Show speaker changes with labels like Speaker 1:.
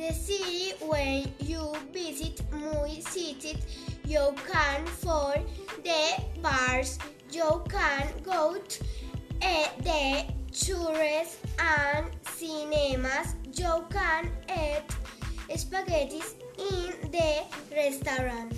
Speaker 1: The city. when you visit Muy City, you can for the bars, you can go to eh, the tourist and cinemas, you can eat spaghetti in the restaurant.